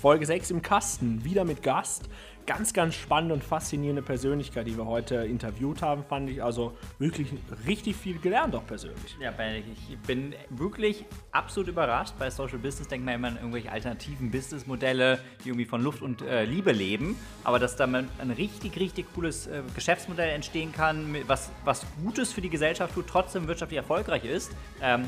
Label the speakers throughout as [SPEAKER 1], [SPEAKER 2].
[SPEAKER 1] Folge 6 im Kasten, wieder mit Gast. Ganz, ganz spannende und faszinierende Persönlichkeit, die wir heute interviewt haben, fand ich. Also wirklich richtig viel gelernt, auch persönlich.
[SPEAKER 2] Ja, ich bin wirklich absolut überrascht. Bei Social Business denkt man immer an irgendwelche alternativen Businessmodelle, die irgendwie von Luft und äh, Liebe leben. Aber dass da ein richtig, richtig cooles äh, Geschäftsmodell entstehen kann, was, was Gutes für die Gesellschaft tut, trotzdem wirtschaftlich erfolgreich ist, ähm,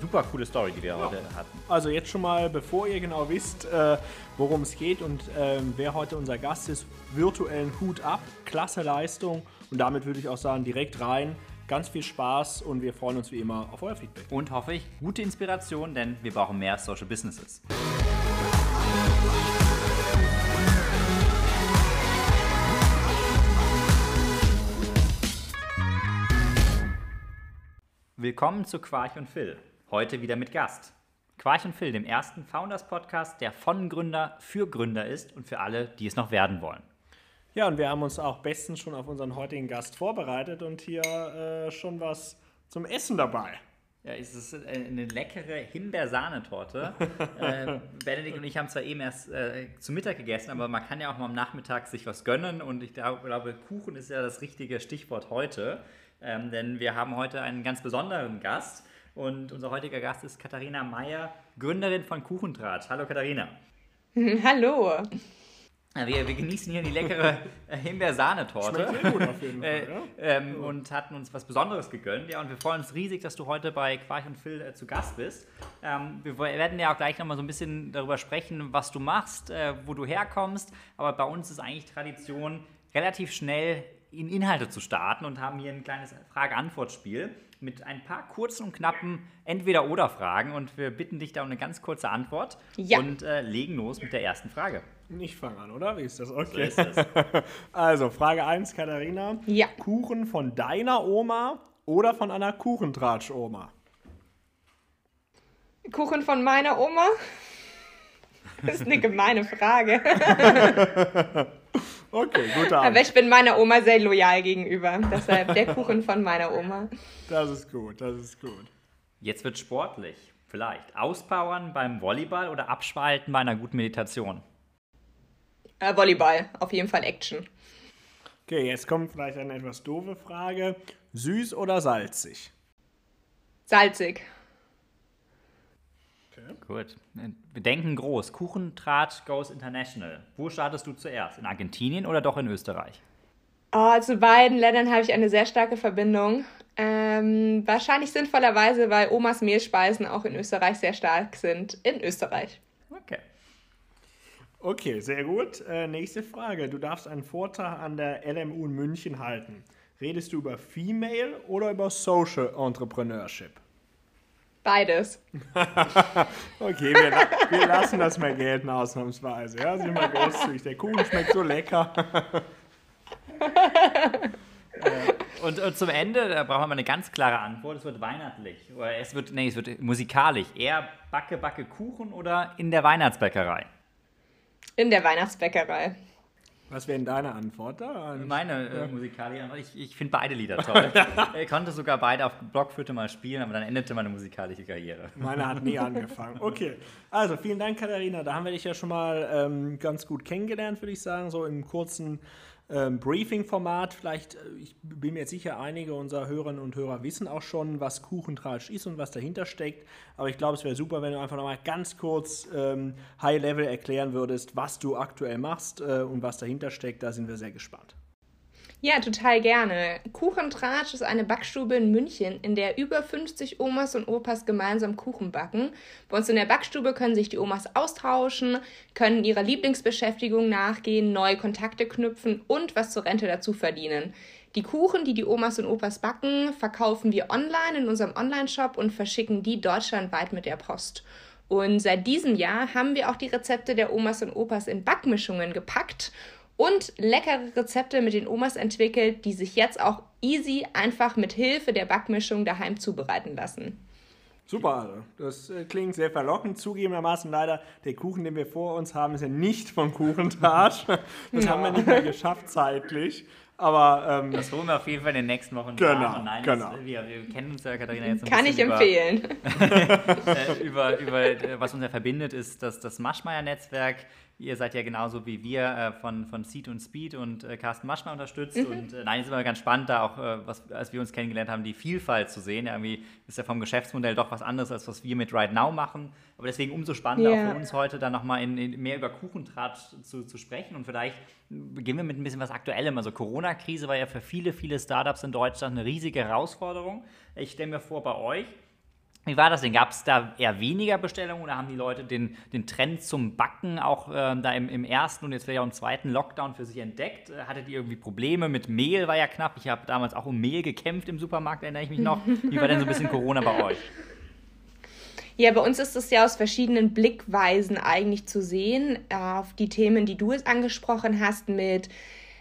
[SPEAKER 2] super coole Story, die wir ja. heute hatten.
[SPEAKER 1] Also jetzt schon mal, bevor ihr genau wisst, äh, worum es geht und äh, wer heute unser Gast ist, virtuellen Hut ab, klasse Leistung und damit würde ich auch sagen, direkt rein. Ganz viel Spaß und wir freuen uns wie immer auf euer Feedback.
[SPEAKER 2] Und hoffe ich, gute Inspiration, denn wir brauchen mehr Social Businesses. Willkommen zu Quarch und Phil. Heute wieder mit Gast. Quarch und Phil, dem ersten Founders-Podcast, der von Gründer für Gründer ist und für alle, die es noch werden wollen.
[SPEAKER 1] Ja, und wir haben uns auch bestens schon auf unseren heutigen Gast vorbereitet und hier äh, schon was zum Essen dabei.
[SPEAKER 2] Ja, es ist eine leckere Himbeersahnetorte. äh, Benedikt und ich haben zwar eben erst äh, zu Mittag gegessen, aber man kann ja auch mal am Nachmittag sich was gönnen und ich glaube, Kuchen ist ja das richtige Stichwort heute, ähm, denn wir haben heute einen ganz besonderen Gast. Und unser heutiger Gast ist Katharina Meyer, Gründerin von Kuchentratsch. Hallo Katharina.
[SPEAKER 3] Hallo.
[SPEAKER 2] Wir, wir, genießen hier die leckere äh, Himbeersahnetorte.
[SPEAKER 1] Schmeckt sehr gut auf jeden Fall, äh, ja.
[SPEAKER 2] ähm, Und hatten uns was Besonderes gegönnt. Ja, und wir freuen uns riesig, dass du heute bei Quarch und Phil äh, zu Gast bist. Ähm, wir werden ja auch gleich nochmal so ein bisschen darüber sprechen, was du machst, äh, wo du herkommst. Aber bei uns ist eigentlich Tradition, relativ schnell in Inhalte zu starten und haben hier ein kleines Frage-Antwort-Spiel mit ein paar kurzen und knappen Entweder-Oder-Fragen und wir bitten dich da um eine ganz kurze Antwort
[SPEAKER 3] ja.
[SPEAKER 2] und äh, legen los mit der ersten Frage.
[SPEAKER 1] Ich fange an, oder? Wie ist das? Okay. So ist also, Frage 1, Katharina.
[SPEAKER 3] Ja.
[SPEAKER 1] Kuchen von deiner Oma oder von einer Kuchentratsch-Oma?
[SPEAKER 3] Kuchen von meiner Oma? Das ist eine gemeine Frage.
[SPEAKER 1] Okay, guter Abend.
[SPEAKER 3] Aber ich bin meiner Oma sehr loyal gegenüber. Deshalb der Kuchen von meiner Oma.
[SPEAKER 1] Das ist gut, das ist gut.
[SPEAKER 2] Jetzt wird sportlich. Vielleicht. Auspowern beim Volleyball oder abschalten bei einer guten Meditation?
[SPEAKER 3] Äh, Volleyball. Auf jeden Fall Action.
[SPEAKER 1] Okay, jetzt kommt vielleicht eine etwas doofe Frage. Süß oder salzig?
[SPEAKER 3] Salzig.
[SPEAKER 2] Okay. Gut. Wir denken groß. Kuchentratsch goes international. Wo startest du zuerst? In Argentinien oder doch in Österreich?
[SPEAKER 3] Oh, zu beiden Ländern habe ich eine sehr starke Verbindung. Ähm, wahrscheinlich sinnvollerweise, weil Omas Mehlspeisen auch in Österreich sehr stark sind. In Österreich.
[SPEAKER 2] Okay.
[SPEAKER 1] Okay, sehr gut. Äh, nächste Frage. Du darfst einen Vortrag an der LMU in München halten. Redest du über Female oder über Social Entrepreneurship?
[SPEAKER 3] Beides.
[SPEAKER 1] okay, wir, wir, lassen das mal gelten, ausnahmsweise. Ja, sind wir großzügig. Der Kuchen schmeckt so lecker.
[SPEAKER 2] und, und, zum Ende, da brauchen wir eine ganz klare Antwort. Es wird weihnachtlich. Oder es wird, nee, es wird musikalisch. Eher Backe, Backe Kuchen oder in der Weihnachtsbäckerei?
[SPEAKER 3] In der Weihnachtsbäckerei.
[SPEAKER 1] Was wäre denn deine Antwort da?
[SPEAKER 2] Meine äh, musikalische Antwort, ich, ich finde beide Lieder toll. ich konnte sogar beide auf Blockflöte mal spielen, aber dann endete meine musikalische Karriere.
[SPEAKER 1] Meine hat nie angefangen. Okay, also vielen Dank, Katharina. Da haben wir dich ja schon mal ähm, ganz gut kennengelernt, würde ich sagen, so im kurzen ähm, Briefing-Format. Vielleicht, äh, ich bin mir sicher, einige unserer Hörerinnen und Hörer wissen auch schon, was Kuchentratsch ist und was dahinter steckt. Aber ich glaube, es wäre super, wenn du einfach nochmal ganz kurz ähm, High-Level erklären würdest, was du aktuell machst äh, und was dahinter steckt. Da sind wir sehr gespannt.
[SPEAKER 3] Ja, total gerne. Kuchentratsch ist eine Backstube in München, in der über 50 Omas und Opas gemeinsam Kuchen backen. Bei uns in der Backstube können sich die Omas austauschen, können ihrer Lieblingsbeschäftigung nachgehen, neue Kontakte knüpfen und was zur Rente dazu verdienen. Die Kuchen, die die Omas und Opas backen, verkaufen wir online in unserem Online-Shop und verschicken die deutschlandweit mit der Post. Und seit diesem Jahr haben wir auch die Rezepte der Omas und Opas in Backmischungen gepackt und leckere Rezepte mit den Omas entwickelt, die sich jetzt auch easy einfach mit Hilfe der Backmischung daheim zubereiten lassen.
[SPEAKER 1] Super, also. das äh, klingt sehr verlockend. Zugegebenermaßen leider, der Kuchen, den wir vor uns haben, ist ja nicht von Kuchentratsch. Das no. haben wir nicht mehr geschafft zeitlich. Aber ähm,
[SPEAKER 2] das holen wir auf jeden Fall in den nächsten Wochen.
[SPEAKER 1] Genau,
[SPEAKER 2] Nein,
[SPEAKER 1] genau.
[SPEAKER 2] Das, wir, wir, kennen uns ja, Katharina, jetzt ein
[SPEAKER 3] Kann ich
[SPEAKER 2] über,
[SPEAKER 3] empfehlen.
[SPEAKER 2] äh, über, über äh, was uns ja verbindet, ist das, das Maschmeyer-Netzwerk. Ihr seid ja genauso wie wir äh, von, von Seed und Speed und äh, Carsten Maschmeyer unterstützt. Mhm. Und äh, nein, es ist immer ganz spannend, da auch, äh, was, als wir uns kennengelernt haben, die Vielfalt zu sehen. Ja, irgendwie ist ja vom Geschäftsmodell doch was anderes, als was wir mit Right Now machen. Aber deswegen umso spannender
[SPEAKER 3] Ja.
[SPEAKER 2] auch für uns heute dann nochmal in, in mehr über Kuchentratsch zu, zu sprechen. Und vielleicht beginnen wir mit ein bisschen was Aktuellem. Also Corona-Krise war ja für viele, viele Startups in Deutschland eine riesige Herausforderung. Ich stelle mir vor, bei euch, wie war das denn? Gab es da eher weniger Bestellungen oder haben die Leute den, den Trend zum Backen auch ähm, da im, im ersten und jetzt vielleicht auch im zweiten Lockdown für sich entdeckt? Äh, Hattet ihr irgendwie Probleme mit Mehl? War ja knapp. Ich habe damals auch um Mehl gekämpft im Supermarkt, erinnere ich mich noch. Wie war denn so ein bisschen Corona bei euch?
[SPEAKER 3] Ja, bei uns ist es ja aus verschiedenen Blickweisen eigentlich zu sehen. Äh, Auf die Themen, die du jetzt angesprochen hast, mit äh,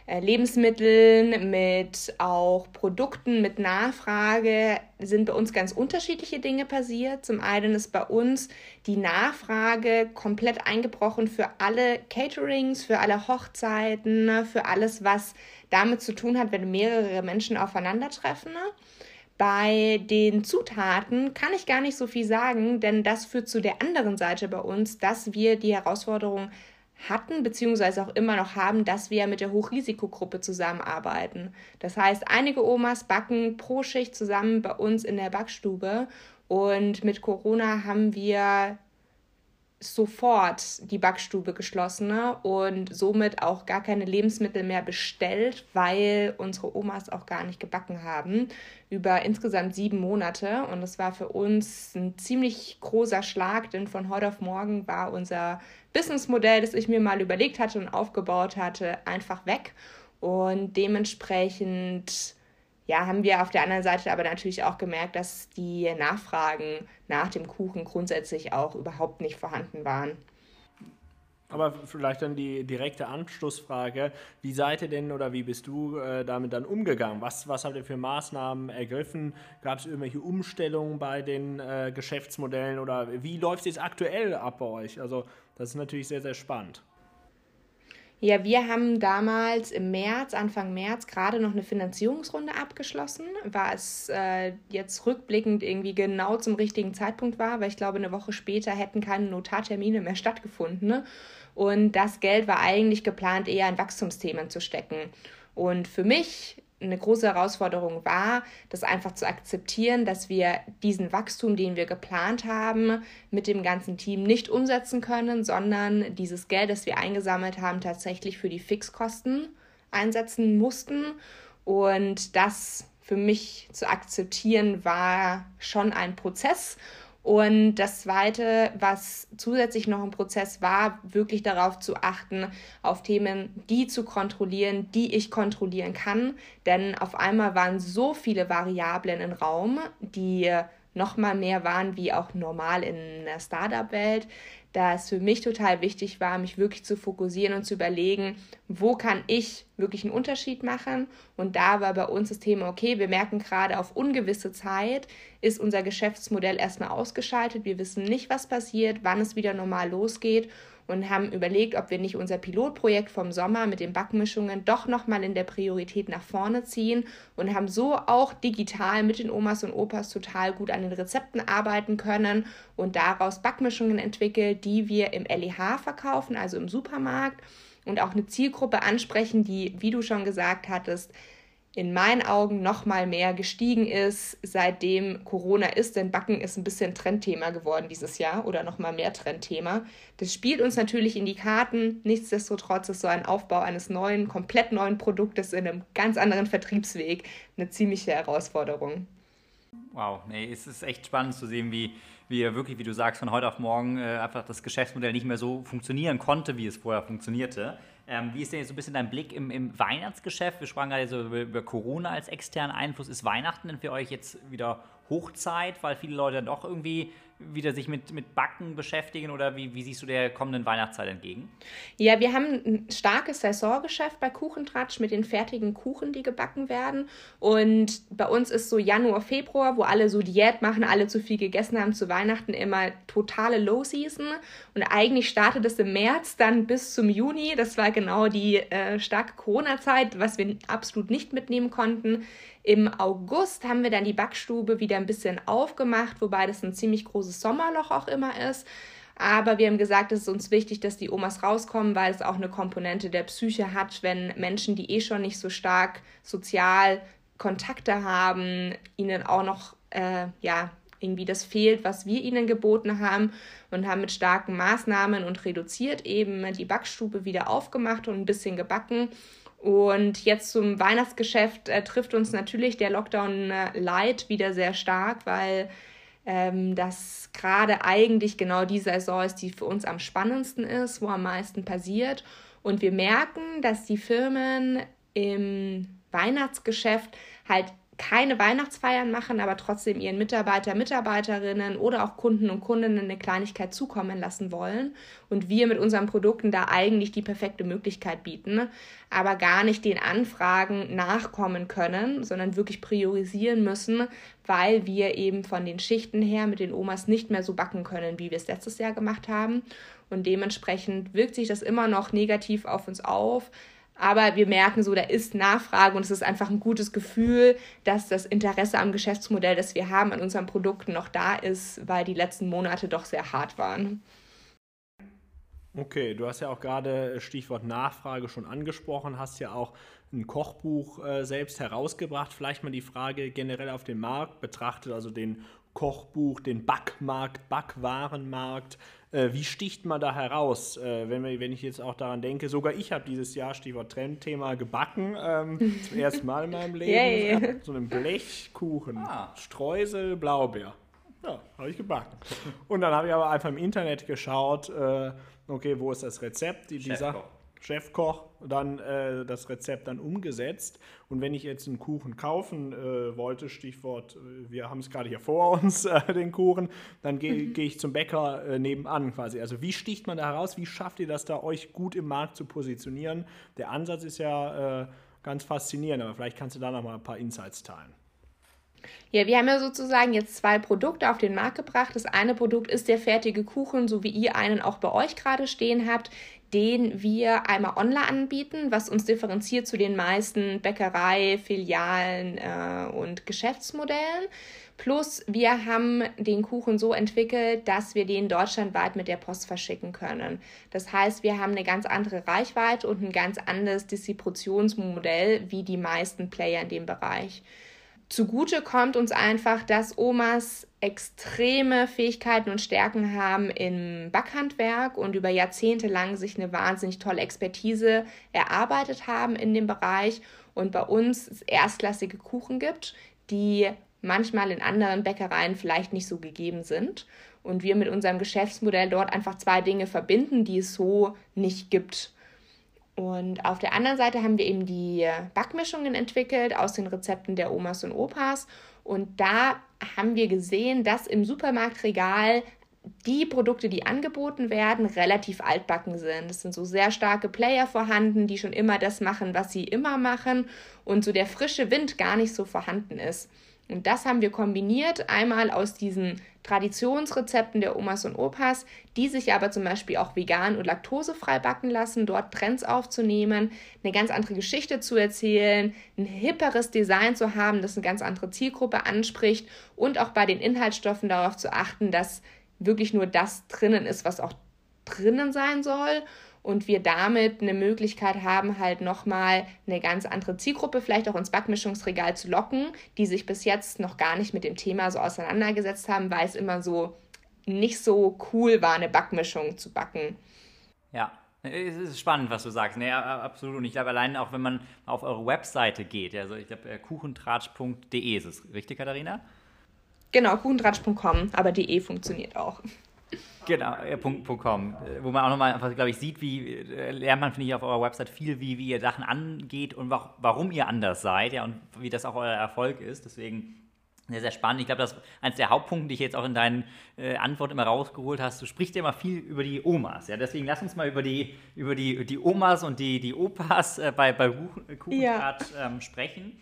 [SPEAKER 3] Lebensmitteln, mit auch Produkten, mit Nachfrage, sind bei uns ganz unterschiedliche Dinge passiert. Zum einen ist bei uns die Nachfrage komplett eingebrochen für alle Caterings, für alle Hochzeiten, für alles, was damit zu tun hat, wenn mehrere Menschen aufeinandertreffen. Bei den Zutaten kann ich gar nicht so viel sagen, denn das führt zu der anderen Seite bei uns, dass wir die Herausforderung hatten, beziehungsweise auch immer noch haben, dass wir mit der Hochrisikogruppe zusammenarbeiten. Das heißt, einige Omas backen pro Schicht zusammen bei uns in der Backstube und mit Corona haben wir sofort die Backstube geschlossen ne? und somit auch gar keine Lebensmittel mehr bestellt, weil unsere Omas auch gar nicht gebacken haben über insgesamt sieben Monate. Und das war für uns ein ziemlich großer Schlag, denn von heute auf morgen war unser Businessmodell, das ich mir mal überlegt hatte und aufgebaut hatte, einfach weg. Und dementsprechend ja, haben wir auf der anderen Seite aber natürlich auch gemerkt, dass die Nachfragen nach dem Kuchen grundsätzlich auch überhaupt nicht vorhanden waren.
[SPEAKER 1] Aber vielleicht dann die direkte Anschlussfrage. Wie seid ihr denn oder wie bist du äh, damit dann umgegangen? Was, was habt ihr für Maßnahmen ergriffen? Gab es irgendwelche Umstellungen bei den äh, Geschäftsmodellen oder wie läuft es jetzt aktuell ab bei euch? Also das ist natürlich sehr, sehr spannend.
[SPEAKER 3] Ja, wir haben damals im März, Anfang März, gerade noch eine Finanzierungsrunde abgeschlossen, was äh, jetzt rückblickend irgendwie genau zum richtigen Zeitpunkt war, weil ich glaube, eine Woche später hätten keine Notartermine mehr stattgefunden. Ne? Und das Geld war eigentlich geplant, eher in Wachstumsthemen zu stecken. Und für mich eine große Herausforderung war, das einfach zu akzeptieren, dass wir diesen Wachstum, den wir geplant haben, mit dem ganzen Team nicht umsetzen können, sondern dieses Geld, das wir eingesammelt haben, tatsächlich für die Fixkosten einsetzen mussten. Und das für mich zu akzeptieren war schon ein Prozess. Und das Zweite, was zusätzlich noch ein Prozess war, wirklich darauf zu achten, auf Themen, die zu kontrollieren, die ich kontrollieren kann. Denn auf einmal waren so viele Variablen im Raum, die noch mal mehr waren wie auch normal in der Startup-Welt, dass für mich total wichtig war, mich wirklich zu fokussieren und zu überlegen, wo kann ich wirklich einen Unterschied machen. Und da war bei uns das Thema, okay, wir merken gerade auf ungewisse Zeit ist unser Geschäftsmodell erstmal ausgeschaltet. Wir wissen nicht, was passiert, wann es wieder normal losgeht und haben überlegt, ob wir nicht unser Pilotprojekt vom Sommer mit den Backmischungen doch nochmal in der Priorität nach vorne ziehen und haben so auch digital mit den Omas und Opas total gut an den Rezepten arbeiten können und daraus Backmischungen entwickelt, die wir im LEH verkaufen, also im Supermarkt und auch eine Zielgruppe ansprechen, die, wie du schon gesagt hattest, in meinen Augen noch mal mehr gestiegen ist, seitdem Corona ist, denn Backen ist ein bisschen Trendthema geworden dieses Jahr oder noch mal mehr Trendthema. Das spielt uns natürlich in die Karten. Nichtsdestotrotz ist so ein Aufbau eines neuen, komplett neuen Produktes in einem ganz anderen Vertriebsweg eine ziemliche Herausforderung.
[SPEAKER 2] Wow, nee, es ist echt spannend zu sehen, wie, wie wirklich, wie du sagst, von heute auf morgen äh, einfach das Geschäftsmodell nicht mehr so funktionieren konnte, wie es vorher funktionierte. Ähm, wie ist denn jetzt so ein bisschen dein Blick im, im Weihnachtsgeschäft? Wir sprachen gerade so über, über, Corona als externen Einfluss. Ist Weihnachten denn für euch jetzt wieder Hochzeit, weil viele Leute dann doch irgendwie wieder sich mit, mit Backen beschäftigen oder wie, wie siehst du der kommenden Weihnachtszeit entgegen?
[SPEAKER 3] Ja, wir haben ein starkes Saisongeschäft bei Kuchentratsch mit den fertigen Kuchen, die gebacken werden. Und bei uns ist so Januar, Februar, wo alle so Diät machen, alle zu viel gegessen haben zu Weihnachten, immer totale Low Season. Und eigentlich startet es im März dann bis zum Juni. Das war genau die äh, starke Corona-Zeit, was wir absolut nicht mitnehmen konnten. Im August haben wir dann die Backstube wieder ein bisschen aufgemacht, wobei das ein ziemlich großes Sommerloch auch immer ist. Aber wir haben gesagt, es ist uns wichtig, dass die Omas rauskommen, weil es auch eine Komponente der Psyche hat, wenn Menschen, die eh schon nicht so stark sozial Kontakte haben, ihnen auch noch, äh, ja, irgendwie das fehlt, was wir ihnen geboten haben und haben mit starken Maßnahmen und reduziert eben die Backstube wieder aufgemacht und ein bisschen gebacken. Und jetzt zum Weihnachtsgeschäft äh, trifft uns natürlich der Lockdown äh, Light wieder sehr stark, weil ähm, das gerade eigentlich genau die Saison ist, die für uns am spannendsten ist, wo am meisten passiert. Und wir merken, dass die Firmen im Weihnachtsgeschäft halt keine Weihnachtsfeiern machen, aber trotzdem ihren Mitarbeiter, Mitarbeiterinnen oder auch Kunden und Kundinnen eine Kleinigkeit zukommen lassen wollen und wir mit unseren Produkten da eigentlich die perfekte Möglichkeit bieten, aber gar nicht den Anfragen nachkommen können, sondern wirklich priorisieren müssen, weil wir eben von den Schichten her mit den Omas nicht mehr so backen können, wie wir es letztes Jahr gemacht haben. Und dementsprechend wirkt sich das immer noch negativ auf uns auf, aber wir merken so, da ist Nachfrage und es ist einfach ein gutes Gefühl, dass das Interesse am Geschäftsmodell, das wir haben, an unseren Produkten noch da ist, weil die letzten Monate doch sehr hart waren.
[SPEAKER 1] Okay, du hast ja auch gerade Stichwort Nachfrage schon angesprochen, hast ja auch ein Kochbuch äh, selbst herausgebracht. Vielleicht mal die Frage generell auf den Markt betrachtet, also den Kochbuch, den Backmarkt, Backwarenmarkt. Äh, wie sticht man da heraus, äh, wenn, wir, wenn ich jetzt auch daran denke, sogar ich habe dieses Jahr, Stichwort Trendthema, gebacken, ähm, zum ersten Mal in meinem Leben, yeah. so einen Blechkuchen, ah. Streusel, Blaubeer. Ja, habe ich gebacken. Und dann habe ich aber einfach im Internet geschaut, äh, okay, wo ist das Rezept? Die, dieser, Chefkoch dann äh, das Rezept dann umgesetzt. Und wenn ich jetzt einen Kuchen kaufen äh, wollte, Stichwort, äh, wir haben es gerade hier vor uns, äh, den Kuchen, dann gehe mhm. geh ich zum Bäcker äh, nebenan quasi. Also wie sticht man da heraus? Wie schafft ihr das da, euch gut im Markt zu positionieren? Der Ansatz ist ja äh, ganz faszinierend, aber vielleicht kannst du da noch mal ein paar Insights teilen.
[SPEAKER 3] Ja, wir haben ja sozusagen jetzt zwei Produkte auf den Markt gebracht. Das eine Produkt ist der fertige Kuchen, so wie ihr einen auch bei euch gerade stehen habt den wir einmal online anbieten, was uns differenziert zu den meisten Bäckerei, Filialen äh, und Geschäftsmodellen. Plus wir haben den Kuchen so entwickelt, dass wir den deutschlandweit mit der Post verschicken können. Das heißt, wir haben eine ganz andere Reichweite und ein ganz anderes Distributionsmodell wie die meisten Player in dem Bereich. Zugute kommt uns einfach, dass Omas extreme Fähigkeiten und Stärken haben im Backhandwerk und über Jahrzehnte lang sich eine wahnsinnig tolle Expertise erarbeitet haben in dem Bereich und bei uns erstklassige Kuchen gibt, die manchmal in anderen Bäckereien vielleicht nicht so gegeben sind und wir mit unserem Geschäftsmodell dort einfach zwei Dinge verbinden, die es so nicht gibt. Und auf der anderen Seite haben wir eben die Backmischungen entwickelt aus den Rezepten der Omas und Opas. Und da haben wir gesehen, dass im Supermarktregal die Produkte, die angeboten werden, relativ altbacken sind. Es sind so sehr starke Player vorhanden, die schon immer das machen, was sie immer machen und so der frische Wind gar nicht so vorhanden ist. Und das haben wir kombiniert, einmal aus diesen Traditionsrezepten der Omas und Opas, die sich aber zum Beispiel auch vegan und laktosefrei backen lassen, dort Trends aufzunehmen, eine ganz andere Geschichte zu erzählen, ein hipperes Design zu haben, das eine ganz andere Zielgruppe anspricht und auch bei den Inhaltsstoffen darauf zu achten, dass wirklich nur das drinnen ist, was auch drinnen sein soll und wir damit eine Möglichkeit haben, halt nochmal eine ganz andere Zielgruppe vielleicht auch ins Backmischungsregal zu locken, die sich bis jetzt noch gar nicht mit dem Thema so auseinandergesetzt haben, weil es immer so nicht so cool war, eine Backmischung zu backen.
[SPEAKER 2] Ja, es ist spannend, was du sagst. Nee, absolut. Und ich glaube, allein auch wenn man auf eure Webseite geht, also ich glaube, äh, kuchentratsch.de ist es, richtig, Katharina?
[SPEAKER 3] Genau, kuchentratsch.com, aber de funktioniert auch.
[SPEAKER 2] Genau, äh, Punkt, Punkt .com, äh, wo man auch nochmal einfach, glaube ich, sieht, wie, äh, lernt man, finde ich, auf eurer Website viel, wie, wie ihr Sachen angeht und wa warum ihr anders seid, ja, und wie das auch euer Erfolg ist. Deswegen Sehr, sehr spannend. Ich glaube, das ist eines der Hauptpunkte, die ich jetzt auch in deinen äh, Antworten immer rausgeholt hast. Du sprichst ja immer viel über die Omas. Ja? Deswegen lass uns mal über die, über die, die Omas und die, die Opas äh, bei, bei Kuchengrad ja. ähm, sprechen.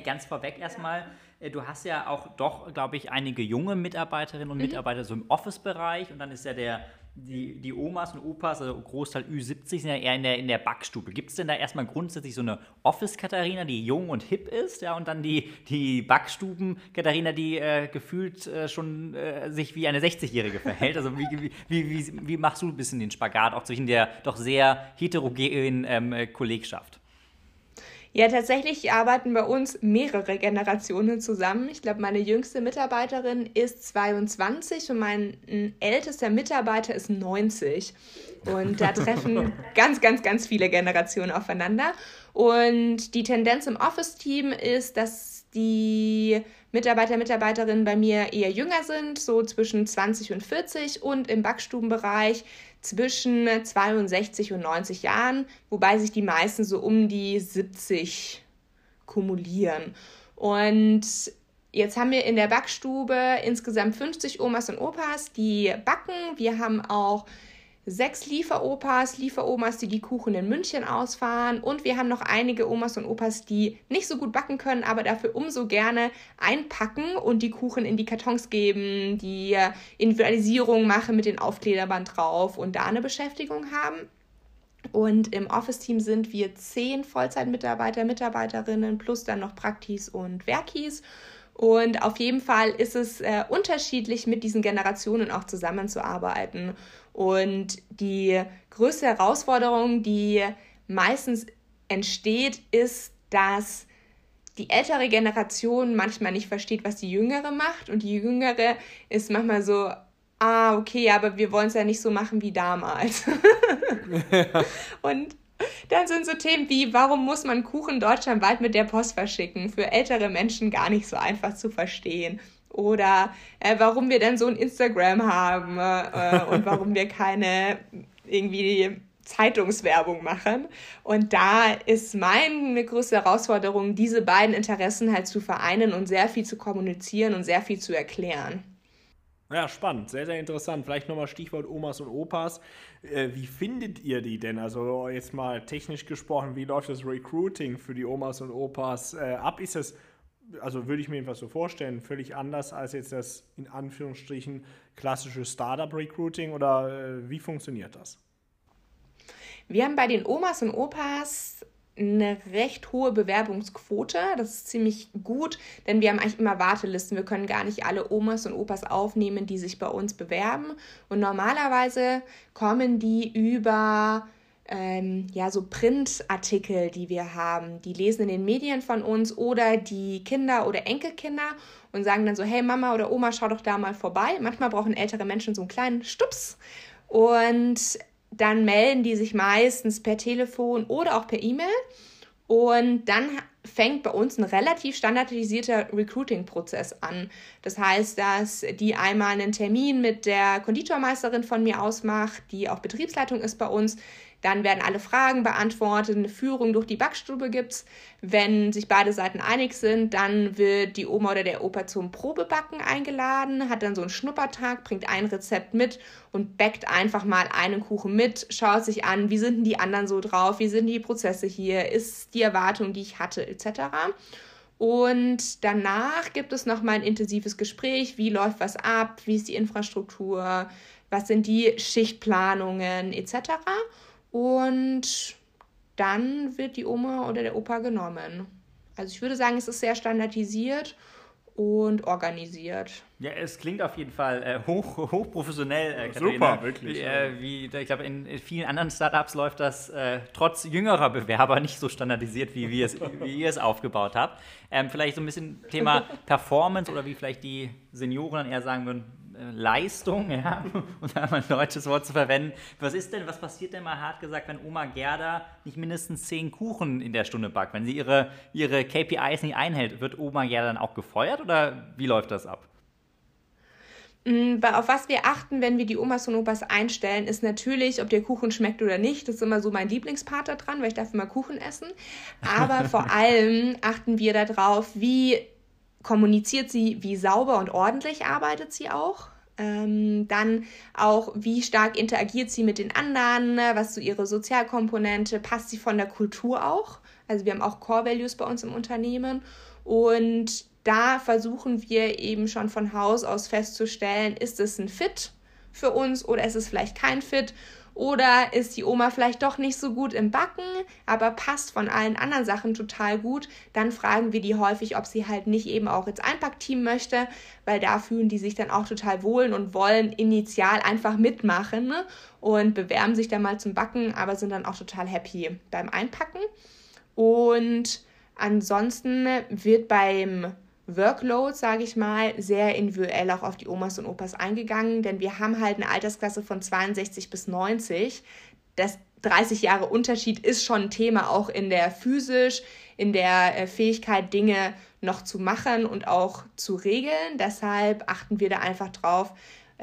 [SPEAKER 2] Ganz vorweg erstmal, äh, du hast ja auch doch, glaube ich, einige junge Mitarbeiterinnen und mhm. Mitarbeiter so im Office-Bereich und dann ist ja der die, die Omas und Opas, also Großteil Ü70, sind ja eher in der, in der Backstube. Gibt es denn da erstmal grundsätzlich so eine Office-Katharina, die jung und hip ist, ja, und dann die, die Backstuben-Katharina, die äh, gefühlt äh, schon äh, sich wie eine 60-Jährige verhält? Also wie, wie, wie, wie, machst du ein bisschen den Spagat auch zwischen der doch sehr heterogenen ähm, Kollegschaft?
[SPEAKER 3] Ja, tatsächlich arbeiten bei uns mehrere Generationen zusammen. Ich glaube, meine jüngste Mitarbeiterin ist 22 und mein ältester Mitarbeiter ist 90. Und da treffen ganz, ganz, ganz viele Generationen aufeinander. Und die Tendenz im Office-Team ist, dass die Mitarbeiter, Mitarbeiterinnen bei mir eher jünger sind, so zwischen 20 und 40 und im Backstubenbereich zwischen 62 und 90 Jahren, wobei sich die meisten so um die 70 kumulieren. Und jetzt haben wir in der Backstube insgesamt 50 Omas und Opas, die backen. Wir haben auch sechs Lieferopas, Lieferomas, die die Kuchen in München ausfahren. Und wir haben noch einige Omas und Opas, die nicht so gut backen können, aber dafür umso gerne einpacken und die Kuchen in die Kartons geben, die Individualisierung machen mit den Aufklederband drauf und da eine Beschäftigung haben. Und im Office-Team sind wir zehn Vollzeitmitarbeiter, Mitarbeiterinnen plus dann noch Praktis und Werkis. Und auf jeden Fall ist es äh, unterschiedlich, mit diesen Generationen auch zusammenzuarbeiten. Und die größte Herausforderung, die meistens entsteht, ist, dass die ältere Generation manchmal nicht versteht, was die jüngere macht. Und die jüngere ist manchmal so, ah, okay, aber wir wollen es ja nicht so machen wie damals. Ja. Und dann sind so Themen wie, warum muss man Kuchen deutschlandweit mit der Post verschicken? Für ältere Menschen gar nicht so einfach zu verstehen oder äh, warum wir denn so ein Instagram haben äh, und warum wir keine irgendwie Zeitungswerbung machen. Und da ist meine größte Herausforderung, diese beiden Interessen halt zu vereinen und sehr viel zu kommunizieren und sehr viel zu erklären.
[SPEAKER 1] Ja, spannend, sehr, sehr interessant. Vielleicht nochmal Stichwort Omas und Opas. Äh, wie findet ihr die denn? Also jetzt mal technisch gesprochen, wie läuft das Recruiting für die Omas und Opas äh, ab? Ist es also würde ich mir etwas so vorstellen, völlig anders als jetzt das in Anführungsstrichen klassische Startup-Recruiting oder äh, wie funktioniert das?
[SPEAKER 3] Wir haben bei den Omas und Opas eine recht hohe Bewerbungsquote. Das ist ziemlich gut, denn wir haben eigentlich immer Wartelisten. Wir können gar nicht alle Omas und Opas aufnehmen, die sich bei uns bewerben. Und normalerweise kommen die über ähm, ja, so Printartikel, die wir haben. Die lesen in den Medien von uns oder die Kinder oder Enkelkinder und sagen dann so, hey Mama oder Oma, schau doch da mal vorbei. Manchmal brauchen ältere Menschen so einen kleinen Stups und dann melden die sich meistens per Telefon oder auch per E-Mail. Und dann fängt bei uns ein relativ standardisierter Recruiting-Prozess an. Das heißt, dass die einmal einen Termin mit der Konditormeisterin von mir ausmacht, die auch Betriebsleitung ist bei uns, dann werden alle Fragen beantwortet, eine Führung durch die Backstube gibt's. Wenn sich beide Seiten einig sind, dann wird die Oma oder der Opa zum Probebacken eingeladen, hat dann so einen Schnuppertag, bringt ein Rezept mit und backt einfach mal einen Kuchen mit, schaut sich an, wie sind denn die anderen so drauf, wie sind die Prozesse hier, ist die Erwartung, die ich hatte, etc. Und danach gibt es nochmal ein intensives Gespräch, wie läuft was ab, wie ist die Infrastruktur, was sind die Schichtplanungen etc. Und dann wird die Oma oder der Opa genommen. Also ich würde sagen, es ist sehr standardisiert und organisiert.
[SPEAKER 2] Ja, es klingt auf jeden Fall äh, hoch, hochprofessionell, äh, Super, wirklich. Wie, äh, wie ich glaube, in, in, vielen anderen Startups läuft das äh, trotz jüngerer Bewerber nicht so standardisiert, wie, wie, es, wie ihr es aufgebaut habt. Ähm, vielleicht so ein bisschen Thema Performance oder wie vielleicht die Senioren dann eher sagen würden, Leistung, ja, um da mal ein deutsches Wort zu verwenden. Was ist denn, was passiert denn mal hart gesagt, wenn Oma Gerda nicht mindestens zehn Kuchen in der Stunde backt? Wenn sie ihre, ihre KPIs nicht einhält, wird Oma Gerda dann auch gefeuert oder wie läuft das ab?
[SPEAKER 3] Mm, auf was wir achten, wenn wir die Omas und Opas einstellen, ist natürlich, ob der Kuchen schmeckt oder nicht. Das ist immer so mein Lieblingspart dran, weil ich darf immer Kuchen essen. Aber vor allem achten wir darauf, wie kommuniziert sie, wie sauber und ordentlich arbeitet sie auch. Ähm, dann auch, wie stark interagiert sie mit den anderen, ne? was so ihre Sozialkomponente, passt sie von der Kultur auch. Also wir haben auch Core Values bei uns im Unternehmen und da versuchen wir eben schon von Haus aus festzustellen, ist es ein Fit für uns oder ist es vielleicht kein Fit oder ist die Oma vielleicht doch nicht so gut im Backen, aber passt von allen anderen Sachen total gut, dann fragen wir die häufig, ob sie halt nicht eben auch ins Einpackteam möchte, weil da fühlen die sich dann auch total wohl und wollen initial einfach mitmachen ne? und bewerben sich dann mal zum Backen, aber sind dann auch total happy beim Einpacken. Und ansonsten wird beim Workload, sage ich mal, sehr individuell auch auf die Omas und Opas eingegangen, denn wir haben halt eine Altersklasse von 62 bis 90. Das 30 Jahre Unterschied ist schon ein Thema, auch in der physisch, in der äh, Fähigkeit, Dinge noch zu machen und auch zu regeln. Deshalb achten wir da einfach drauf,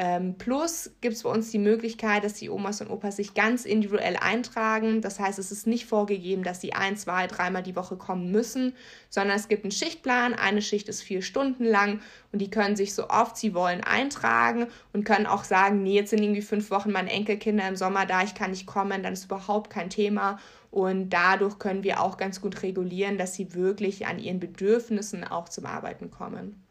[SPEAKER 3] ähm, plus gibt es bei uns die Möglichkeit, dass die Omas und Opas sich ganz individuell eintragen. Das heißt, es ist nicht vorgegeben, dass sie ein, zwei, dreimal die Woche kommen müssen, sondern es gibt einen Schichtplan. Eine Schicht ist vier Stunden lang und die können sich so oft sie wollen eintragen und können auch sagen, nee, jetzt sind irgendwie fünf Wochen meine Enkelkinder im Sommer da, ich kann nicht kommen, dann ist überhaupt kein Thema. Und dadurch können wir auch ganz gut regulieren, dass sie wirklich an ihren Bedürfnissen auch zum Arbeiten kommen.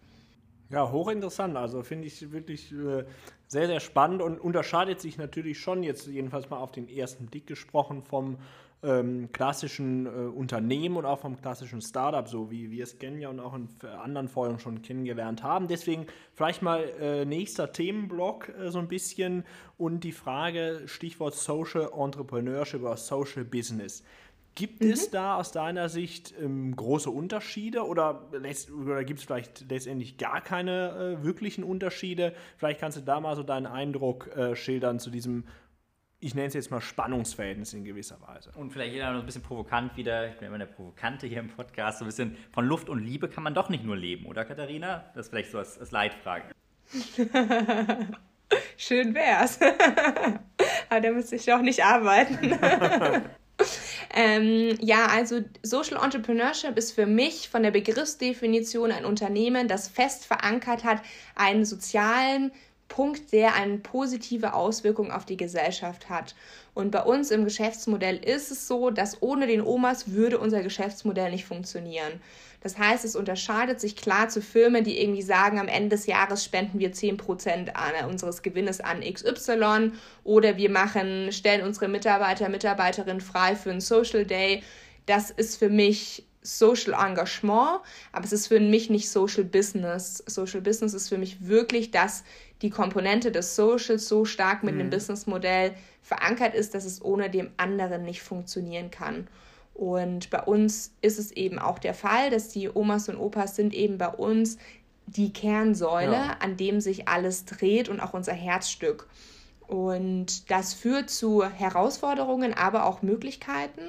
[SPEAKER 1] Ja, hochinteressant. Also finde ich wirklich äh, sehr, sehr spannend und unterscheidet sich natürlich schon, jetzt jedenfalls mal auf den ersten Blick gesprochen, vom ähm, klassischen äh, Unternehmen und auch vom klassischen Startup, so wie wir es kennen ja und auch in anderen Folgen schon kennengelernt haben. Deswegen vielleicht mal äh, nächster Themenblock äh, so ein bisschen und die Frage, Stichwort Social Entrepreneurship oder Social Business. Gibt mhm. es da aus deiner Sicht ähm, große Unterschiede oder, oder gibt es vielleicht letztendlich gar keine äh, wirklichen Unterschiede? Vielleicht kannst du da mal so deinen Eindruck äh, schildern zu diesem, ich nenne es jetzt mal Spannungsverhältnis in gewisser Weise.
[SPEAKER 2] Und vielleicht jeder noch ein bisschen provokant wieder, ich bin immer der Provokante hier im Podcast, so ein bisschen von Luft und Liebe kann man doch nicht nur leben, oder Katharina? Das ist vielleicht so als, als Leitfrage.
[SPEAKER 3] Schön wär's. Aber da müsste ich auch nicht arbeiten. Ähm, ja, also Social Entrepreneurship ist für mich von der Begriffsdefinition ein Unternehmen, das fest verankert hat, einen sozialen Punkt, der eine positive Auswirkung auf die Gesellschaft hat. Und bei uns im Geschäftsmodell ist es so, dass ohne den Omas würde unser Geschäftsmodell nicht funktionieren. Das heißt, es unterscheidet sich klar zu Firmen, die irgendwie sagen, am Ende des Jahres spenden wir 10% an, unseres Gewinnes an XY oder wir machen, stellen unsere Mitarbeiter, Mitarbeiterinnen frei für einen Social Day. Das ist für mich Social Engagement, aber es ist für mich nicht Social Business. Social Business ist für mich wirklich, dass die Komponente des Socials so stark mit mhm. einem Businessmodell verankert ist, dass es ohne dem anderen nicht funktionieren kann. Und bei uns ist es eben auch der Fall, dass die Omas und Opas sind eben bei uns die Kernsäule, ja. an dem sich alles dreht und auch unser Herzstück. Und das führt zu Herausforderungen, aber auch Möglichkeiten.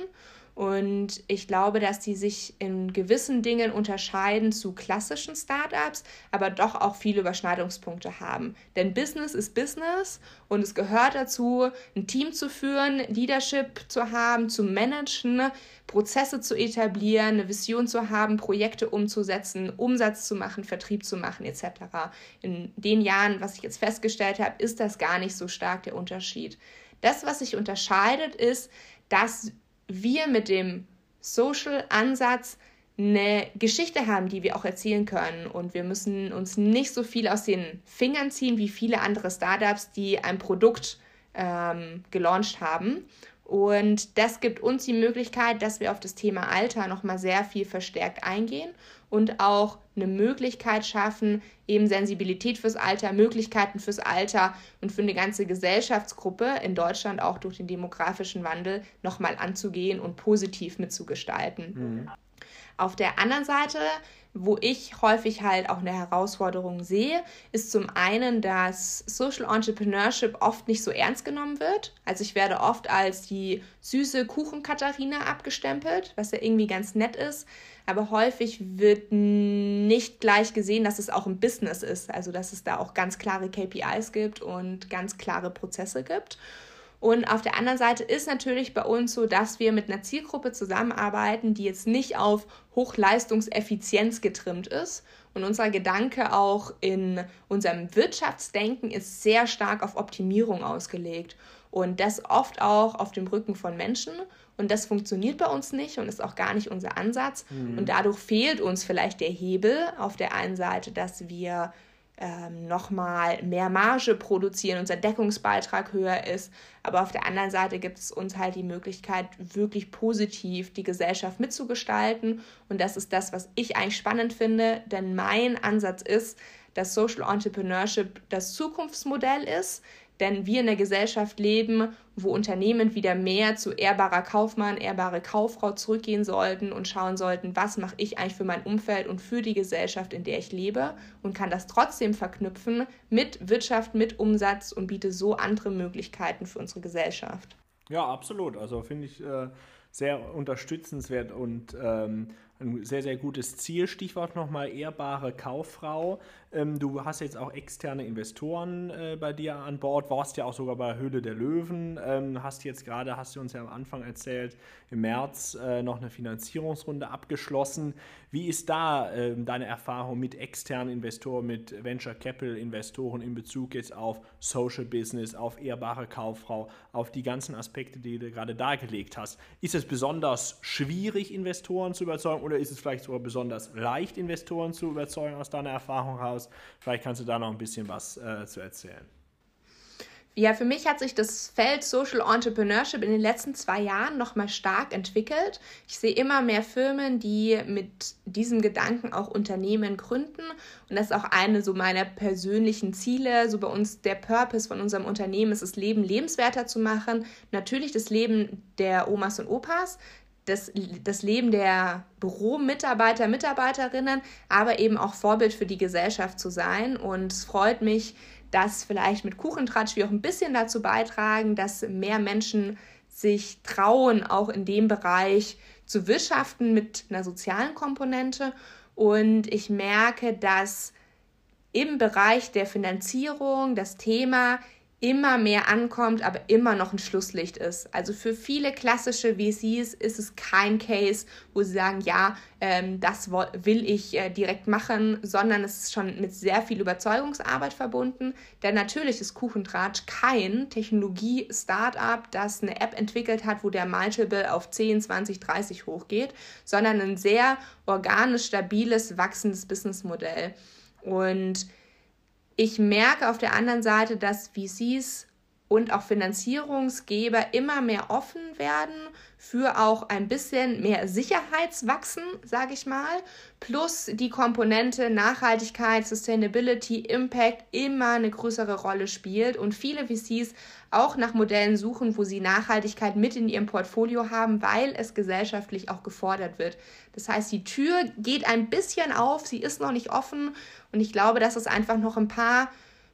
[SPEAKER 3] Und ich glaube, dass die sich in gewissen Dingen unterscheiden zu klassischen Startups, aber doch auch viele Überschneidungspunkte haben. Denn Business ist Business und es gehört dazu, ein Team zu führen, Leadership zu haben, zu managen, Prozesse zu etablieren, eine Vision zu haben, Projekte umzusetzen, Umsatz zu machen, Vertrieb zu machen etc. In den Jahren, was ich jetzt festgestellt habe, ist das gar nicht so stark der Unterschied. Das, was sich unterscheidet, ist, dass wir mit dem Social-Ansatz eine Geschichte haben, die wir auch erzählen können. Und wir müssen uns nicht so viel aus den Fingern ziehen wie viele andere Startups, die ein Produkt ähm, gelauncht haben. Und das gibt uns die Möglichkeit, dass wir auf das Thema Alter nochmal sehr viel verstärkt eingehen und auch eine Möglichkeit schaffen, eben Sensibilität fürs Alter, Möglichkeiten fürs Alter und für eine ganze Gesellschaftsgruppe in Deutschland auch durch den demografischen Wandel nochmal anzugehen und positiv mitzugestalten. Mhm. Auf der anderen Seite wo ich häufig halt auch eine Herausforderung sehe, ist zum einen, dass Social Entrepreneurship oft nicht so ernst genommen wird. Also ich werde oft als die süße Kuchen-Katharina abgestempelt, was ja irgendwie ganz nett ist. Aber häufig wird nicht gleich gesehen, dass es auch ein Business ist. Also dass es da auch ganz klare KPIs gibt und ganz klare Prozesse gibt. Und auf der anderen Seite ist natürlich bei uns so, dass wir mit einer Zielgruppe zusammenarbeiten, die jetzt nicht auf Hochleistungseffizienz getrimmt ist Und unser Gedanke auch in unserem Wirtschaftsdenken ist sehr stark auf Optimierung ausgelegt. Und das oft auch auf dem Rücken von Menschen. Und das funktioniert bei uns nicht und ist auch gar nicht unser Ansatz. Mhm. Und dadurch fehlt uns vielleicht der Hebel auf der einen Seite, dass wir ähm, nochmal mehr Marge produzieren, unser Deckungsbeitrag höher ist. Aber auf der anderen Seite gibt es uns halt die Möglichkeit, wirklich positiv die Gesellschaft mitzugestalten. Und das ist das, was ich eigentlich spannend finde, denn mein Ansatz ist, dass Social Entrepreneurship das Zukunftsmodell ist, denn wir in der Gesellschaft leben, wo Unternehmen wieder mehr zu ehrbarer Kaufmann, ehrbare Kauffrau zurückgehen sollten und schauen sollten, was mache ich eigentlich für mein Umfeld und für die Gesellschaft, in der ich lebe und kann das trotzdem verknüpfen mit Wirtschaft, mit Umsatz und biete so andere Möglichkeiten für unsere Gesellschaft.
[SPEAKER 1] Ja, absolut. Also finde ich äh, sehr unterstützenswert und ähm, ein sehr, sehr gutes Ziel. Stichwort nochmal ehrbare Kauffrau. Ähm, du hast jetzt auch externe Investoren äh, bei dir an Bord, warst ja auch sogar bei Höhle der Löwen. Ähm, hast jetzt gerade, hast du uns ja am Anfang erzählt, im März äh, noch eine Finanzierungsrunde abgeschlossen. Wie ist da äh, deine Erfahrung mit externen Investoren, mit Venture Capital Investoren in Bezug jetzt auf Social Business, auf ehrbare Kauffrau, auf die ganzen Aspekte, die du gerade dargelegt hast? Ist es besonders schwierig, Investoren zu überzeugen oder ist es vielleicht sogar besonders leicht, Investoren zu überzeugen aus deiner Erfahrung heraus? Vielleicht kannst du da noch ein bisschen was äh, zu erzählen.
[SPEAKER 3] Ja, für mich hat sich das Feld Social Entrepreneurship in den letzten zwei Jahren nochmal stark entwickelt. Ich sehe immer mehr Firmen, die mit diesem Gedanken auch Unternehmen gründen. Und das ist auch eine so meiner persönlichen Ziele. So bei uns der Purpose von unserem Unternehmen ist es, Leben lebenswerter zu machen. Natürlich das Leben der Omas und Opas, das, das Leben der Büromitarbeiter, Mitarbeiterinnen, aber eben auch Vorbild für die Gesellschaft zu sein. Und es freut mich, dass vielleicht mit Kuchentratsch wir auch ein bisschen dazu beitragen, dass mehr Menschen sich trauen, auch in dem Bereich zu wirtschaften mit einer sozialen Komponente. Und ich merke, dass im Bereich der Finanzierung das Thema immer mehr ankommt, aber immer noch ein Schlusslicht ist. Also für viele klassische VCs ist es kein Case, wo sie sagen, ja, ähm, das will ich äh, direkt machen, sondern es ist schon mit sehr viel Überzeugungsarbeit verbunden. Denn natürlich ist Kuchentratsch kein Technologie-Startup, das eine App entwickelt hat, wo der Multiple auf 10, 20, 30 hochgeht, sondern ein sehr organisch, stabiles, wachsendes Businessmodell. Und ich merke auf der anderen Seite, dass VCs und auch Finanzierungsgeber immer mehr offen werden für auch ein bisschen mehr Sicherheitswachsen, sage ich mal, plus die Komponente Nachhaltigkeit, Sustainability, Impact immer eine größere Rolle spielt und viele VCs auch nach Modellen suchen, wo sie Nachhaltigkeit mit in ihrem Portfolio haben, weil es gesellschaftlich auch gefordert wird. Das heißt, die Tür geht ein bisschen auf, sie ist noch nicht offen und ich glaube, dass es einfach noch ein paar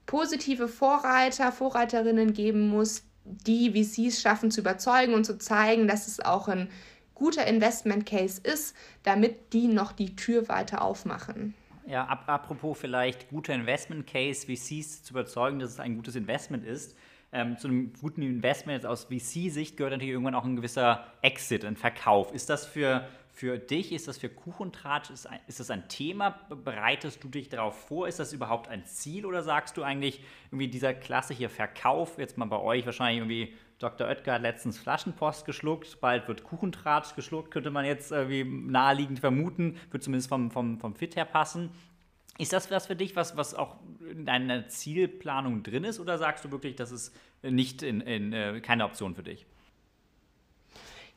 [SPEAKER 3] positive Vorreiter, Vorreiterinnen geben muss, die VCs schaffen zu überzeugen und zu zeigen, dass es auch ein guter Investment Case ist, damit die noch die Tür weiter aufmachen.
[SPEAKER 2] Ja, ap apropos vielleicht guter Investment Case, VCs zu überzeugen, dass es ein gutes Investment ist. Ähm, zu einem guten Investment aus VC-Sicht gehört natürlich irgendwann auch ein gewisser Exit, ein Verkauf. Ist das für für dich? Ist das für Kuchentratsch? Ist, ist das ein Thema? Bereitest du dich darauf vor? Ist das überhaupt ein Ziel oder sagst du eigentlich irgendwie dieser klassische Verkauf, jetzt mal bei euch wahrscheinlich irgendwie Dr. Oetker hat letztens Flaschenpost geschluckt, bald wird Kuchentratsch geschluckt, könnte man jetzt irgendwie naheliegend vermuten, wird zumindest vom, vom, vom Fit her passen. Ist das was für dich, was, was auch in deiner Zielplanung drin ist oder sagst du wirklich, das ist nicht in, in, äh, keine Option für dich?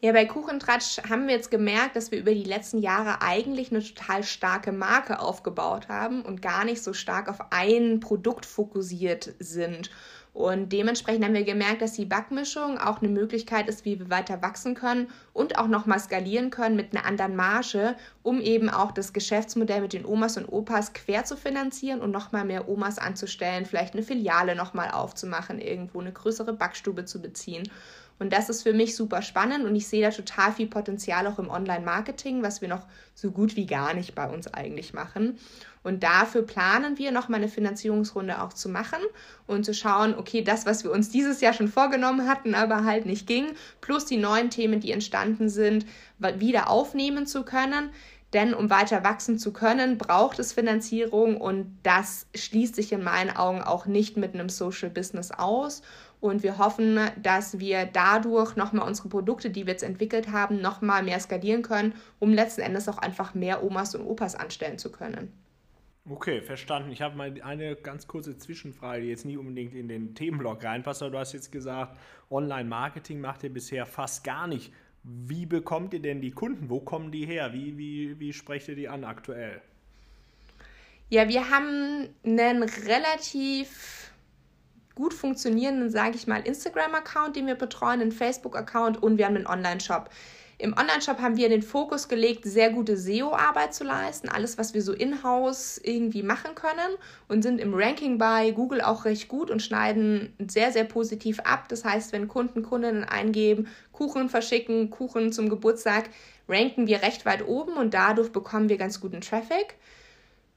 [SPEAKER 3] Ja, bei Kuchentratsch haben wir jetzt gemerkt, dass wir über die letzten Jahre eigentlich eine total starke Marke aufgebaut haben und gar nicht so stark auf ein Produkt fokussiert sind. Und dementsprechend haben wir gemerkt, dass die Backmischung auch eine Möglichkeit ist, wie wir weiter wachsen können und auch nochmal skalieren können mit einer anderen Marge, um eben auch das Geschäftsmodell mit den Omas und Opas quer zu finanzieren und nochmal mehr Omas anzustellen, vielleicht eine Filiale nochmal aufzumachen, irgendwo eine größere Backstube zu beziehen. Und das ist für mich super spannend und ich sehe da total viel Potenzial auch im Online-Marketing, was wir noch so gut wie gar nicht bei uns eigentlich machen. Und dafür planen wir noch mal eine Finanzierungsrunde auch zu machen und zu schauen, okay, das, was wir uns dieses Jahr schon vorgenommen hatten, aber halt nicht ging, plus die neuen Themen, die entstanden sind, wieder aufnehmen zu können. Denn um weiter wachsen zu können, braucht es Finanzierung und das schließt sich in meinen Augen auch nicht mit einem Social Business aus. Und wir hoffen, dass wir dadurch nochmal unsere Produkte, die wir jetzt entwickelt haben, nochmal mehr skalieren können, um letzten Endes auch einfach mehr Omas und Opas anstellen zu können.
[SPEAKER 1] Okay, verstanden. Ich habe mal eine ganz kurze Zwischenfrage, die jetzt nie unbedingt in den Themenblock reinpasst, aber du hast jetzt gesagt, Online-Marketing macht ihr bisher fast gar nicht. Wie bekommt ihr denn die Kunden? Wo kommen die her? Wie, wie, wie sprecht ihr die an aktuell?
[SPEAKER 3] Ja, wir haben einen relativ gut funktionierenden, sage ich mal, Instagram-Account, den wir betreuen, einen Facebook-Account und wir haben einen Online-Shop. Im Online-Shop haben wir den Fokus gelegt, sehr gute SEO-Arbeit zu leisten, alles, was wir so in-house irgendwie machen können und sind im Ranking bei Google auch recht gut und schneiden sehr, sehr positiv ab. Das heißt, wenn Kunden, Kundinnen eingeben, Kuchen verschicken, Kuchen zum Geburtstag, ranken wir recht weit oben und dadurch bekommen wir ganz guten Traffic.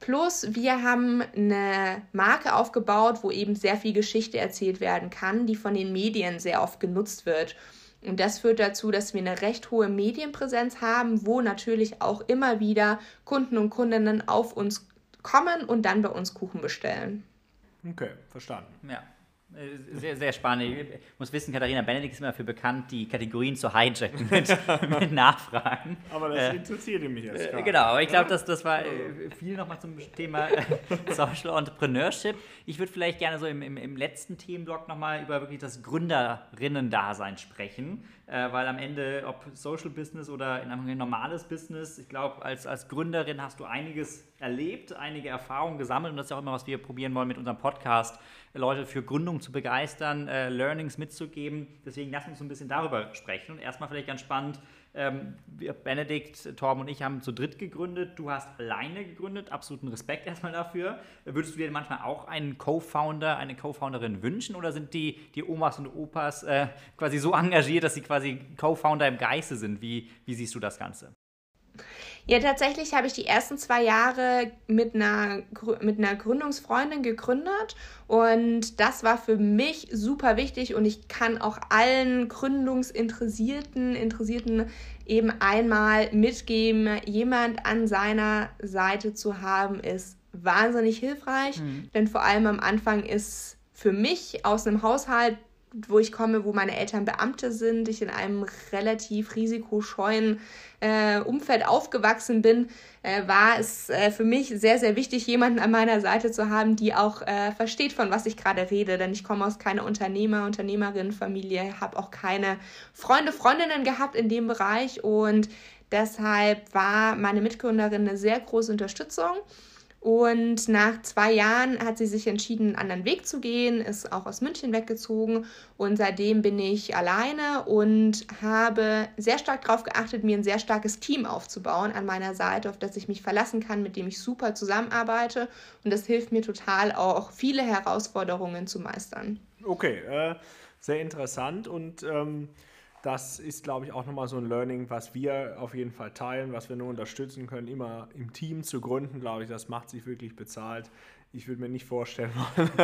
[SPEAKER 3] Plus, wir haben eine Marke aufgebaut, wo eben sehr viel Geschichte erzählt werden kann, die von den Medien sehr oft genutzt wird. Und das führt dazu, dass wir eine recht hohe Medienpräsenz haben, wo natürlich auch immer wieder Kunden und Kundinnen auf uns kommen und dann bei uns Kuchen bestellen.
[SPEAKER 1] Okay, verstanden.
[SPEAKER 2] Ja. Äh, sehr, sehr spannend. Ich muss wissen, Katharina Benedikt ist immer dafür bekannt, die Kategorien zu hijacken mit, mit Nachfragen.
[SPEAKER 1] Aber das äh, interessiert mich jetzt.
[SPEAKER 2] Äh, genau, aber ich glaube, das, das war äh, viel nochmal zum Thema äh, Social Entrepreneurship. Ich würde vielleicht gerne so im, im, im letzten Themenblock nochmal über wirklich das Gründerinnen-Dasein sprechen, äh, weil am Ende, ob Social Business oder in einem normales Business, ich glaube, als, als Gründerin hast du einiges erlebt, einige Erfahrungen gesammelt und das ist auch immer, was wir probieren wollen mit unserem Podcast Leute für Gründung zu begeistern, äh, Learnings mitzugeben. Deswegen lass uns ein bisschen darüber sprechen. Und erstmal vielleicht ganz spannend, ähm, Benedikt, Torben und ich haben zu dritt gegründet. Du hast alleine gegründet. Absoluten Respekt erstmal dafür. Würdest du dir manchmal auch einen Co-Founder, eine Co-Founderin wünschen oder sind die, die Omas und Opas äh, quasi so engagiert, dass sie quasi Co-Founder im Geiste sind? Wie, wie siehst du das Ganze?
[SPEAKER 3] Ja, tatsächlich habe ich die ersten zwei Jahre mit einer, mit einer Gründungsfreundin gegründet und das war für mich super wichtig und ich kann auch allen Gründungsinteressierten, Interessierten eben einmal mitgeben, jemand an seiner Seite zu haben, ist wahnsinnig hilfreich, mhm. denn vor allem am Anfang ist für mich aus einem Haushalt wo ich komme, wo meine Eltern Beamte sind, ich in einem relativ risikoscheuen äh, Umfeld aufgewachsen bin, äh, war es äh, für mich sehr, sehr wichtig, jemanden an meiner Seite zu haben, die auch äh, versteht, von was ich gerade rede. Denn ich komme aus keiner Unternehmer, Unternehmerinnenfamilie, habe auch keine Freunde, Freundinnen gehabt in dem Bereich und deshalb war meine Mitgründerin eine sehr große Unterstützung. Und nach zwei Jahren hat sie sich entschieden, einen anderen Weg zu gehen, ist auch aus München weggezogen. Und seitdem bin ich alleine und habe sehr stark darauf geachtet, mir ein sehr starkes Team aufzubauen an meiner Seite, auf das ich mich verlassen kann, mit dem ich super zusammenarbeite. Und das hilft mir total auch, viele Herausforderungen zu meistern.
[SPEAKER 1] Okay, äh, sehr interessant. Und ähm das ist, glaube ich, auch nochmal so ein Learning, was wir auf jeden Fall teilen, was wir nur unterstützen können, immer im Team zu gründen, glaube ich, das macht sich wirklich bezahlt. Ich würde mir nicht vorstellen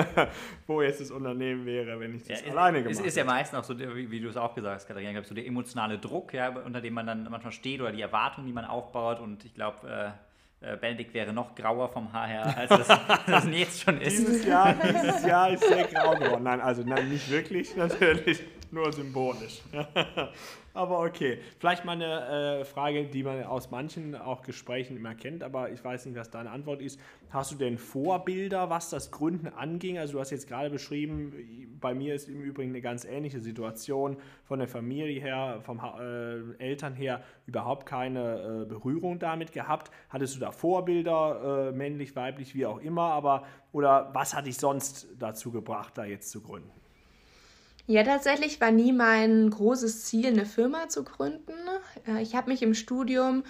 [SPEAKER 1] wo jetzt das Unternehmen wäre, wenn ich das ja, alleine gemacht
[SPEAKER 2] hätte. Es ist ja meistens auch so, wie, wie du es auch gesagt hast, Katharina, so der emotionale Druck, ja, unter dem man dann manchmal steht oder die Erwartungen, die man aufbaut. Und ich glaube, äh, äh, Benedikt wäre noch grauer vom Haar her, als das, das jetzt schon ist.
[SPEAKER 1] Dieses Jahr, dieses Jahr ist sehr grau geworden. Nein, also nein, nicht wirklich natürlich nur symbolisch. aber okay. Vielleicht mal eine äh, Frage, die man aus manchen auch Gesprächen immer kennt, aber ich weiß nicht, was deine Antwort ist. Hast du denn Vorbilder, was das Gründen anging? Also du hast jetzt gerade beschrieben, bei mir ist im Übrigen eine ganz ähnliche Situation von der Familie her, vom äh, Eltern her überhaupt keine äh, Berührung damit gehabt. Hattest du da Vorbilder, äh, männlich, weiblich, wie auch immer, aber oder was hat dich sonst dazu gebracht, da jetzt zu gründen?
[SPEAKER 3] Ja, tatsächlich war nie mein großes Ziel, eine Firma zu gründen. Äh, ich habe mich im Studium,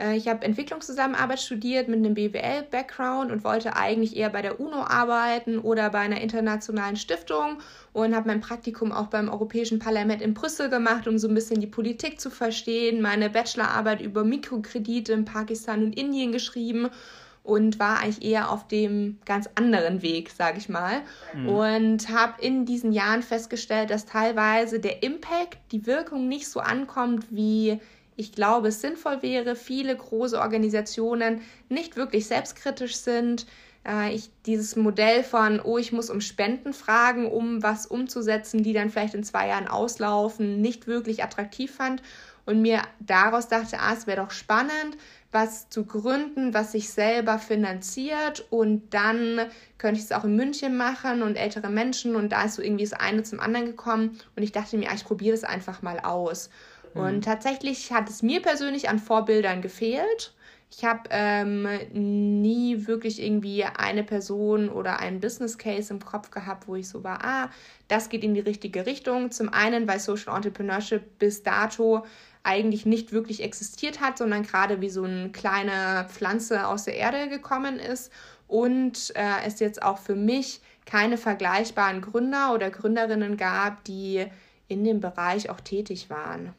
[SPEAKER 3] äh, ich habe Entwicklungszusammenarbeit studiert mit einem BWL-Background und wollte eigentlich eher bei der UNO arbeiten oder bei einer internationalen Stiftung und habe mein Praktikum auch beim Europäischen Parlament in Brüssel gemacht, um so ein bisschen die Politik zu verstehen, meine Bachelorarbeit über Mikrokredite in Pakistan und Indien geschrieben und war eigentlich eher auf dem ganz anderen Weg, sage ich mal. Mhm. Und habe in diesen Jahren festgestellt, dass teilweise der Impact, die Wirkung nicht so ankommt, wie ich glaube, es sinnvoll wäre, viele große Organisationen nicht wirklich selbstkritisch sind. Äh, ich dieses Modell von, oh, ich muss um Spenden fragen, um was umzusetzen, die dann vielleicht in zwei Jahren auslaufen, nicht wirklich attraktiv fand und mir daraus dachte, ah, es wäre doch spannend, was zu gründen, was sich selber finanziert und dann könnte ich es auch in München machen und ältere Menschen und da ist so irgendwie das eine zum anderen gekommen und ich dachte mir, ah, ich probiere das einfach mal aus. Mhm. Und tatsächlich hat es mir persönlich an Vorbildern gefehlt. Ich habe ähm, nie wirklich irgendwie eine Person oder einen Business Case im Kopf gehabt, wo ich so war, ah, das geht in die richtige Richtung. Zum einen, weil Social Entrepreneurship bis dato eigentlich nicht wirklich existiert hat, sondern gerade wie so eine kleine Pflanze aus der Erde gekommen ist und äh, es jetzt auch für mich keine vergleichbaren Gründer oder Gründerinnen gab, die in dem Bereich auch tätig waren.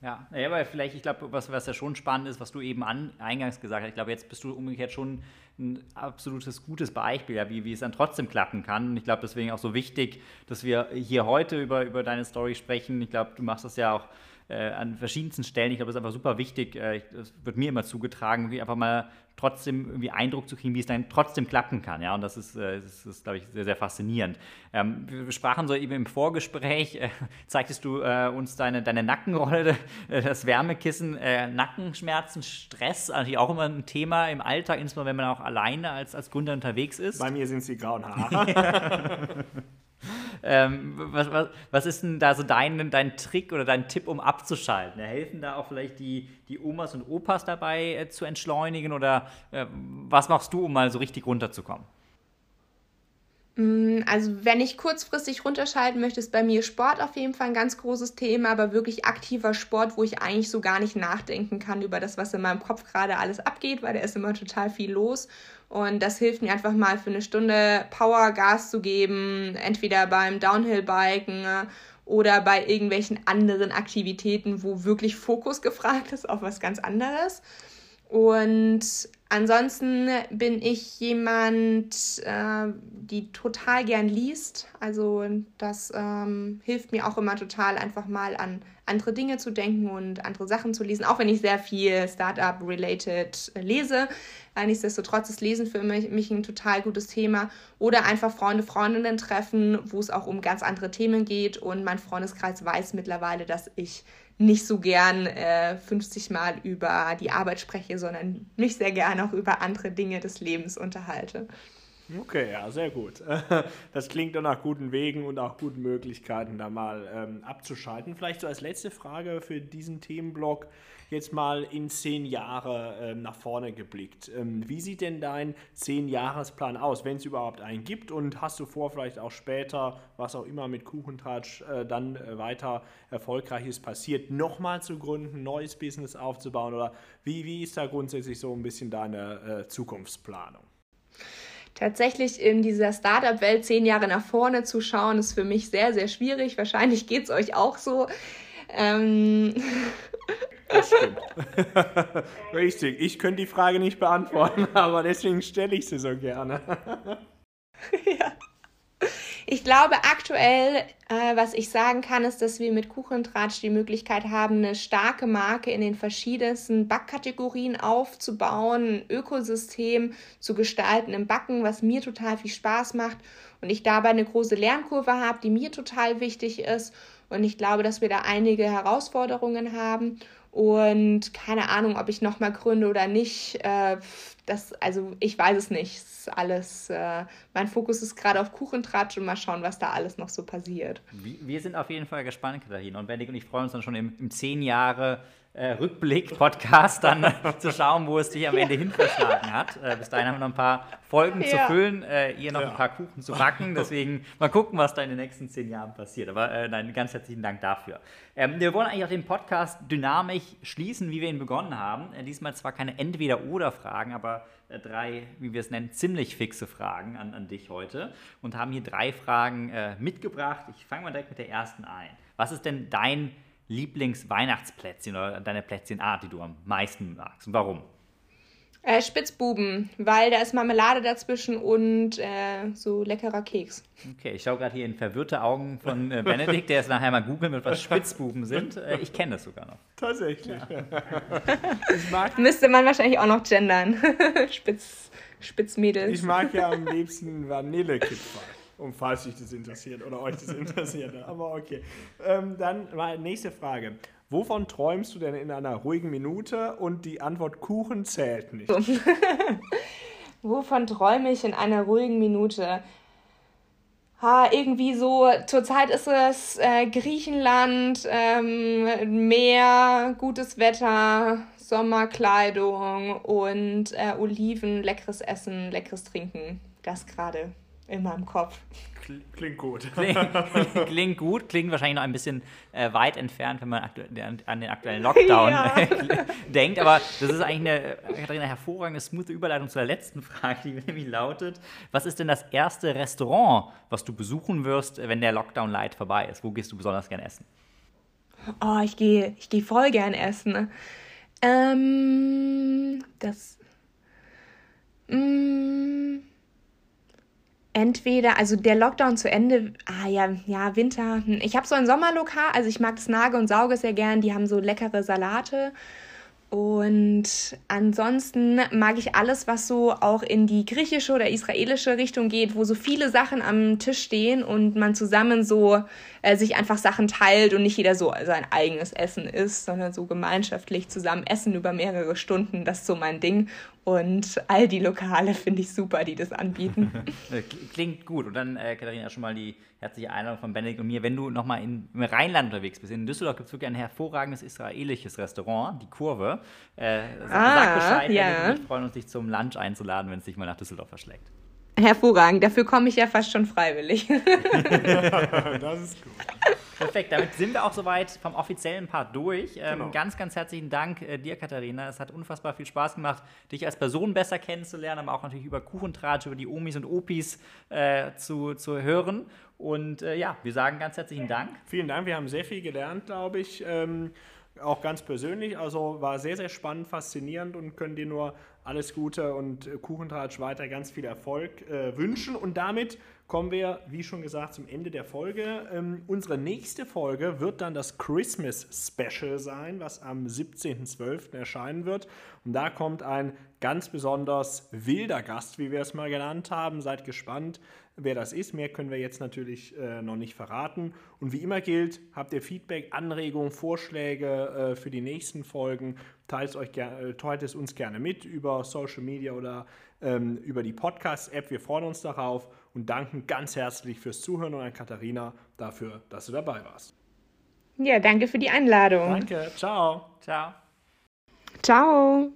[SPEAKER 2] Ja, naja, aber vielleicht, ich glaube, was, was ja schon spannend ist, was du eben an, eingangs gesagt hast, ich glaube, jetzt bist du umgekehrt schon ein absolutes gutes Beispiel, ja, wie, wie es dann trotzdem klappen kann. Und ich glaube, deswegen auch so wichtig, dass wir hier heute über, über deine Story sprechen. Ich glaube, du machst das ja auch äh, an verschiedensten Stellen. Ich glaube, das ist einfach super wichtig. Äh, das wird mir immer zugetragen, einfach mal trotzdem irgendwie Eindruck zu kriegen, wie es dann trotzdem klappen kann. Ja, und das ist, äh, das ist glaube ich, sehr, sehr faszinierend. Ähm, wir sprachen so eben im Vorgespräch, äh, zeigtest du äh, uns deine, deine Nackenrolle, das Wärmekissen, äh, Nackenschmerzen, Stress, eigentlich auch immer ein Thema im Alltag, insbesondere wenn man auch alleine als, als Gründer unterwegs ist.
[SPEAKER 1] Bei mir sind es die grauen Haare.
[SPEAKER 2] Ähm, was, was, was, ist denn da so dein, dein Trick oder dein Tipp, um abzuschalten? Helfen da auch vielleicht die, die Omas und Opas dabei äh, zu entschleunigen oder äh, was machst du, um mal so richtig runterzukommen?
[SPEAKER 3] Mm, also wenn ich kurzfristig runterschalten möchte, ist bei mir Sport auf jeden Fall ein ganz großes Thema, aber wirklich aktiver Sport, wo ich eigentlich so gar nicht nachdenken kann über das, was in meinem Kopf gerade alles abgeht, weil da ist immer total viel los. Und das hilft mir einfach mal für eine Stunde Power Gas zu geben, entweder beim Downhill-Biken oder bei irgendwelchen anderen Aktivitäten, wo wirklich Fokus gefragt ist auf was ganz anderes. Und ansonsten bin ich jemand, äh, die total gern liest. Also das ähm, hilft mir auch immer total, einfach mal an andere Dinge zu denken und andere Sachen zu lesen, auch wenn ich sehr viel Startup-related lese. Nichtsdestotrotz ist Lesen für mich, mich ein total gutes Thema. Oder einfach Freunde, Freundinnen treffen, wo es auch um ganz andere Themen geht. Und mein Freundeskreis weiß mittlerweile, dass ich nicht so gern äh, 50 Mal über die Arbeit spreche, sondern mich sehr gern auch über andere Dinge des Lebens unterhalte.
[SPEAKER 1] Okay, ja, sehr gut. Das klingt doch nach guten Wegen und auch guten Möglichkeiten, da mal ähm, abzuschalten. Vielleicht so als letzte Frage für diesen Themenblock jetzt mal in zehn Jahre ähm, nach vorne geblickt. Ähm, wie sieht denn dein Zehn-Jahresplan aus, wenn es überhaupt einen gibt? Und hast du vor, vielleicht auch später, was auch immer mit Kuchentratsch äh, dann äh, weiter erfolgreiches passiert, nochmal zu gründen, neues Business aufzubauen? Oder wie, wie ist da grundsätzlich so ein bisschen deine äh, Zukunftsplanung?
[SPEAKER 3] Tatsächlich in dieser Startup-Welt zehn Jahre nach vorne zu schauen, ist für mich sehr, sehr schwierig. Wahrscheinlich geht es euch auch so. Ähm
[SPEAKER 1] Das stimmt. Richtig. Ich könnte die Frage nicht beantworten, aber deswegen stelle ich sie so gerne.
[SPEAKER 3] ja. Ich glaube, aktuell, äh, was ich sagen kann, ist, dass wir mit Kuchentratsch die Möglichkeit haben, eine starke Marke in den verschiedensten Backkategorien aufzubauen, ein Ökosystem zu gestalten im Backen, was mir total viel Spaß macht und ich dabei eine große Lernkurve habe, die mir total wichtig ist. Und ich glaube, dass wir da einige Herausforderungen haben und keine Ahnung, ob ich nochmal gründe oder nicht. Äh, das, also ich weiß es nicht. Es ist alles, äh, mein Fokus ist gerade auf Kuchentratsch und mal schauen, was da alles noch so passiert.
[SPEAKER 2] Wir sind auf jeden Fall gespannt, Katharina. Und Benedikt und ich freuen uns dann schon im, im zehn Jahre Rückblick-Podcast dann zu schauen, wo es dich am Ende hin verschlagen hat. Äh, bis dahin haben wir noch ein paar Folgen ja. zu füllen, äh, ihr noch ja. ein paar Kuchen zu backen. Deswegen mal gucken, was da in den nächsten zehn Jahren passiert. Aber äh, nein, ganz herzlichen Dank dafür. Ähm, wir wollen eigentlich auch den Podcast dynamisch schließen, wie wir ihn begonnen haben. Äh, diesmal zwar keine Entweder-Oder-Fragen, aber äh, drei, wie wir es nennen, ziemlich fixe Fragen an, an dich heute und haben hier drei Fragen mitgebracht. Ich fange mal direkt mit der ersten ein. Was ist denn dein Lieblingsweihnachtsplätzchen oder deine Plätzchenart, die du am meisten magst und warum?
[SPEAKER 3] Äh, Spitzbuben, weil da ist Marmelade dazwischen und äh, so leckerer Keks.
[SPEAKER 2] Okay, ich schaue gerade hier in verwirrte Augen von äh, Benedikt, der es nachher mal googeln wird, was Spitzbuben sind. Äh, ich kenne das sogar noch.
[SPEAKER 1] Tatsächlich. Ja.
[SPEAKER 3] ich mag Müsste man wahrscheinlich auch noch gendern. Spitz, Spitzmädels.
[SPEAKER 1] Ich mag ja am liebsten Vanillekipferl. Und falls sich das interessiert oder euch das interessiert. Aber okay. Ähm, dann mal nächste Frage. Wovon träumst du denn in einer ruhigen Minute? Und die Antwort Kuchen zählt nicht.
[SPEAKER 3] Wovon träume ich in einer ruhigen Minute? Ha, irgendwie so, zurzeit ist es äh, Griechenland, ähm, Meer, gutes Wetter, Sommerkleidung und äh, Oliven, leckeres Essen, leckeres Trinken. Das gerade in meinem Kopf.
[SPEAKER 1] Klingt gut.
[SPEAKER 2] Klingt, klingt, gut, klingt wahrscheinlich noch ein bisschen äh, weit entfernt, wenn man an den aktuellen Lockdown ja. denkt. Aber das ist eigentlich eine, eine hervorragende, smooth Überleitung zu der letzten Frage, die nämlich lautet: Was ist denn das erste Restaurant, was du besuchen wirst, wenn der Lockdown light vorbei ist? Wo gehst du besonders gern essen?
[SPEAKER 3] Oh, ich gehe ich geh voll gern essen. Ähm, das. Mm, entweder, also der Lockdown zu Ende, ah ja, ja, Winter. Hm, ich habe so ein Sommerlokal, also ich mag das Nage und Sauge sehr gern, die haben so leckere Salate. Und ansonsten mag ich alles, was so auch in die griechische oder israelische Richtung geht, wo so viele Sachen am Tisch stehen und man zusammen so äh, sich einfach Sachen teilt und nicht jeder so sein eigenes Essen isst, sondern so gemeinschaftlich zusammen essen über mehrere Stunden. Das ist so mein Ding. Und all die Lokale finde ich super, die das anbieten.
[SPEAKER 2] Klingt gut. Und dann, äh, Katharina, schon mal die herzliche Einladung von Benedikt und mir. Wenn du nochmal im Rheinland unterwegs bist, in Düsseldorf gibt es wirklich ein hervorragendes israelisches Restaurant, die Kurve. Äh, ah, sag Bescheid, ja. wir freuen uns, dich zum Lunch einzuladen, wenn es dich mal nach Düsseldorf verschlägt.
[SPEAKER 3] Hervorragend, dafür komme ich ja fast schon freiwillig.
[SPEAKER 1] das ist gut.
[SPEAKER 2] Perfekt, damit sind wir auch soweit vom offiziellen Part durch. Ähm, genau. Ganz, ganz herzlichen Dank äh, dir, Katharina. Es hat unfassbar viel Spaß gemacht, dich als Person besser kennenzulernen, aber auch natürlich über Kuchentratsch, über die Omis und Opis äh, zu, zu hören. Und äh, ja, wir sagen ganz herzlichen Dank.
[SPEAKER 1] Vielen Dank, wir haben sehr viel gelernt, glaube ich. Ähm, auch ganz persönlich. Also war sehr, sehr spannend, faszinierend und können dir nur alles Gute und äh, Kuchentratsch weiter ganz viel Erfolg äh, wünschen. Und damit kommen wir, wie schon gesagt, zum Ende der Folge. Ähm, unsere nächste Folge wird dann das Christmas Special sein, was am 17.12. erscheinen wird. Und da kommt ein ganz besonders wilder Gast, wie wir es mal genannt haben. Seid gespannt, wer das ist. Mehr können wir jetzt natürlich äh, noch nicht verraten. Und wie immer gilt, habt ihr Feedback, Anregungen, Vorschläge äh, für die nächsten Folgen, teilt, euch äh, teilt es uns gerne mit über Social Media oder ähm, über die Podcast-App. Wir freuen uns darauf und danken ganz herzlich fürs Zuhören und an Katharina dafür, dass du dabei warst.
[SPEAKER 3] Ja, danke für die Einladung.
[SPEAKER 1] Danke, ciao.
[SPEAKER 2] Ciao.
[SPEAKER 3] Ciao.